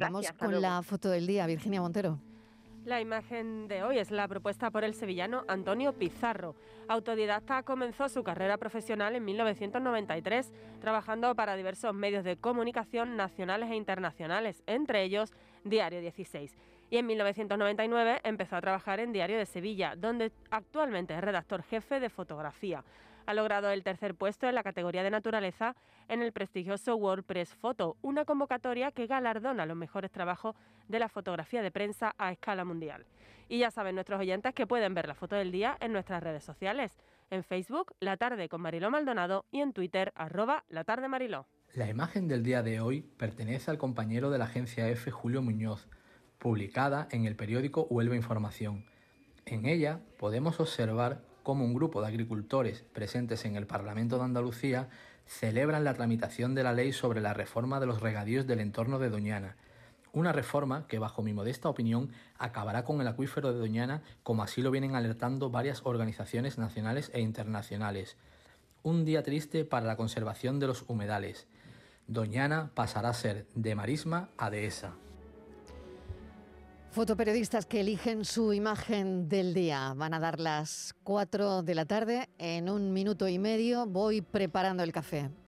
Vamos con la foto del día, Virginia Montero. La imagen de hoy es la propuesta por el sevillano Antonio Pizarro. Autodidacta comenzó su carrera profesional en 1993, trabajando para diversos medios de comunicación nacionales e internacionales, entre ellos Diario 16. Y en 1999 empezó a trabajar en Diario de Sevilla, donde actualmente es redactor jefe de fotografía ha logrado el tercer puesto en la categoría de naturaleza en el prestigioso WordPress Photo, una convocatoria que galardona los mejores trabajos de la fotografía de prensa a escala mundial. Y ya saben nuestros oyentes que pueden ver la foto del día en nuestras redes sociales, en Facebook, La Tarde con Mariló Maldonado y en Twitter, arroba La Tarde Mariló. La imagen del día de hoy pertenece al compañero de la agencia F, Julio Muñoz, publicada en el periódico Huelva Información. En ella podemos observar cómo un grupo de agricultores presentes en el Parlamento de Andalucía celebran la tramitación de la ley sobre la reforma de los regadíos del entorno de Doñana. Una reforma que, bajo mi modesta opinión, acabará con el acuífero de Doñana, como así lo vienen alertando varias organizaciones nacionales e internacionales. Un día triste para la conservación de los humedales. Doñana pasará a ser de marisma a dehesa. Fotoperiodistas que eligen su imagen del día. Van a dar las 4 de la tarde. En un minuto y medio voy preparando el café.